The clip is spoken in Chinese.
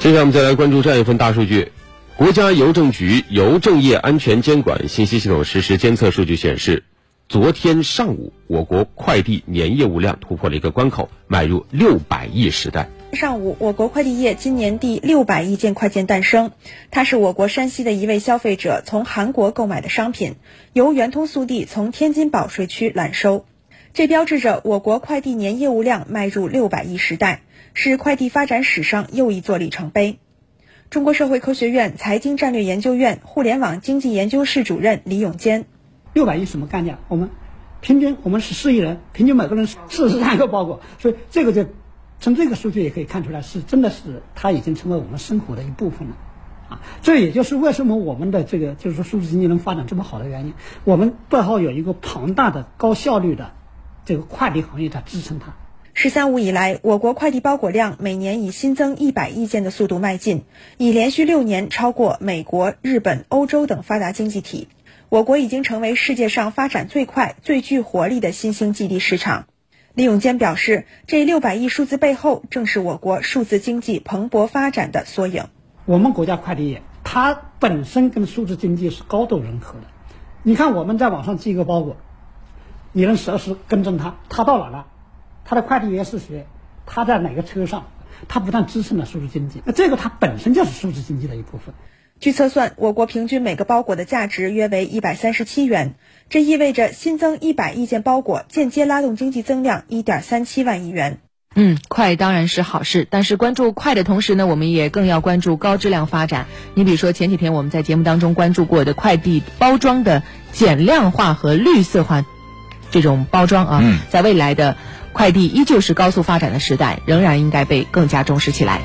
接下来我们再来关注这样一份大数据：国家邮政局邮政业安全监管信息系统实时监测数据显示，昨天上午我国快递年业务量突破了一个关口，迈入六百亿时代。上午，我国快递业今年第六百亿件快件诞生，它是我国山西的一位消费者从韩国购买的商品，由圆通速递从天津保税区揽收，这标志着我国快递年业务量迈入六百亿时代，是快递发展史上又一座里程碑。中国社会科学院财经战略研究院互联网经济研究室主任李永坚：六百亿什么概念？我们平均我们十四亿人，平均每个人四十三个包裹，所以这个就。从这个数据也可以看出来，是真的是它已经成为我们生活的一部分了，啊，这也就是为什么我们的这个就是说数字经济能发展这么好的原因。我们背后有一个庞大的高效率的这个快递行业在支撑它。“十三五”以来，我国快递包裹量每年以新增一百亿件的速度迈进，已连续六年超过美国、日本、欧洲等发达经济体。我国已经成为世界上发展最快、最具活力的新兴基地市场。李永坚表示，这六百亿数字背后，正是我国数字经济蓬勃发展的缩影。我们国家快递业，它本身跟数字经济是高度融合的。你看，我们在网上寄一个包裹，你能实时跟踪他，他到哪了，他的快递员是谁，他在哪个车上，它不但支撑了数字经济，那这个它本身就是数字经济的一部分。据测算，我国平均每个包裹的价值约为一百三十七元，这意味着新增一百亿件包裹，间接拉动经济增量一点三七万亿元。嗯，快当然是好事，但是关注快的同时呢，我们也更要关注高质量发展。你比如说前几天我们在节目当中关注过的快递包装的减量化和绿色化，这种包装啊，在未来的快递依旧是高速发展的时代，仍然应该被更加重视起来。